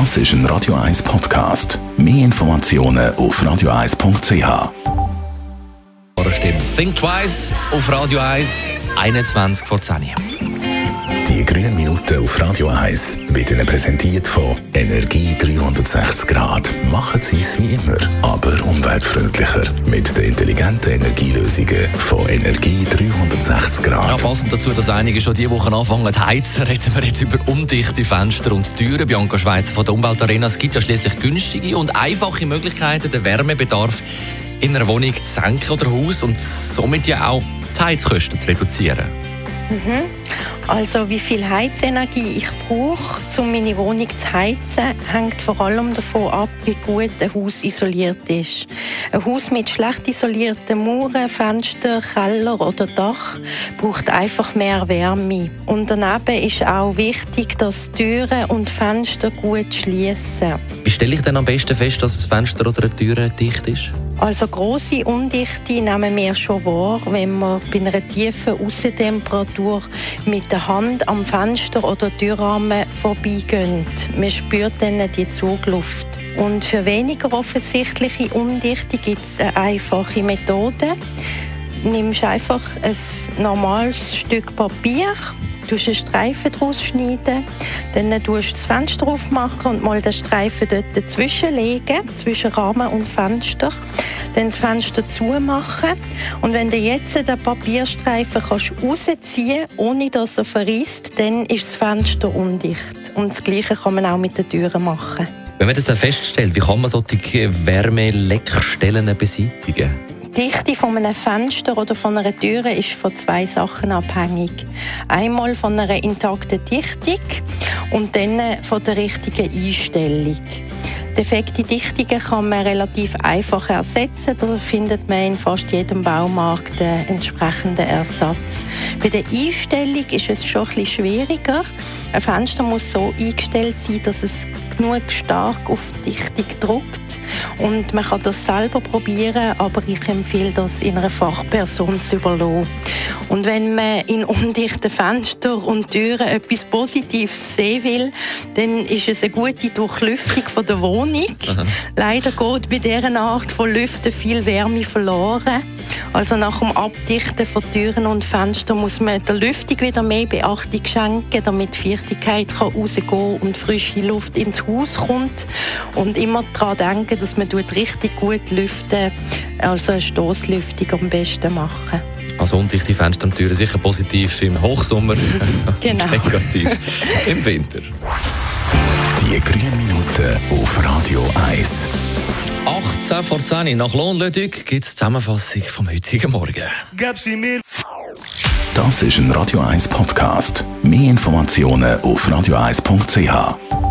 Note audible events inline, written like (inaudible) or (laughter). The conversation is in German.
Das ist ein Radio 1 Podcast. Mehr Informationen auf radio1.ch. Stimme. Think Twice auf Radio 1, 21 vor 10 Uhr. Die grünen Minuten auf Radio 1 werden Ihnen präsentiert von Energie 360 Grad. Machen Sie es wie immer, aber umweltfreundlicher. Mit den intelligenten Energielösungen von Energie 360 Ja, Grad. passend dazu, dass einige schon diese Woche anfangen zu heizen, (laughs) reden wir jetzt über undichte Fenster und Türen. Bianca Schweizer von der Umweltarena. Es gibt ja schließlich günstige und einfache Möglichkeiten, den Wärmebedarf in einer Wohnung zu senken oder Haus und somit ja auch die Heizkosten zu reduzieren. Also wie viel Heizenergie ich brauche, um meine Wohnung zu heizen, hängt vor allem davon ab, wie gut ein Haus isoliert ist. Ein Haus mit schlecht isolierten Mauern, Fenster, Keller oder Dach braucht einfach mehr Wärme. Und daneben ist auch wichtig, dass Türen und Fenster gut schließen. Wie stelle ich denn am besten fest, dass das Fenster oder eine Tür dicht ist? Also große Undichte nehmen wir schon wahr, wenn wir bei einer tiefen Aussentemperatur mit der Hand am Fenster oder Türrahmen vorbeigehen. Man spürt dann die Zugluft. Und für weniger offensichtliche Undichte gibt es eine einfache Methode. Nimmst einfach ein normales Stück Papier, tust einen Streifen daraus schneiden, dann tust du das Fenster aufmachen und mal den Streifen dort dazwischen legen, zwischen Rahmen und Fenster. Dann das Fenster zumachen und wenn du jetzt den Papierstreifen kannst rausziehen ohne dass er verrisst, dann ist das Fenster undicht. Und das Gleiche kann man auch mit den Türen machen. Wenn man das dann feststellt, wie kann man solche Wärmeleckstellen beseitigen? Die Dichte von einem Fenster oder von einer Tür ist von zwei Sachen abhängig. Einmal von einer intakten Dichtung und dann von der richtigen Einstellung. Defekte Dichtungen kann man relativ einfach ersetzen. Da findet man in fast jedem Baumarkt den entsprechenden Ersatz. Bei der Einstellung ist es schon bisschen schwieriger. Ein Fenster muss so eingestellt sein, dass es genug stark auf die Dichtung drückt. Und man kann das selber probieren, aber ich empfehle das in einer Fachperson zu überlassen. Und wenn man in undichten Fenstern und Türen etwas Positives sehen will, dann ist es eine gute Durchlüftung von der Wohnung. Leider geht bei dieser Art von Lüften viel Wärme verloren. Also nach dem Abdichten von Türen und Fenstern muss man der Lüftung wieder mehr Beachtung schenken, damit die Feuchtigkeit kann rausgehen und frische Luft ins Haus kommt. Und immer daran denken, dass man richtig gut lüften, also eine Stoßlüftung am besten machen. Also undichte Fenster und Türen sicher positiv im Hochsommer (laughs) (laughs) Genau. negativ im Winter. Die grünen Minuten auf Radio 1. 18 vor 10 Uhr nach Lohnlödig gibt es die Zusammenfassung vom heutigen Morgen. Das ist ein Radio 1 Podcast. Mehr Informationen auf radio1.ch.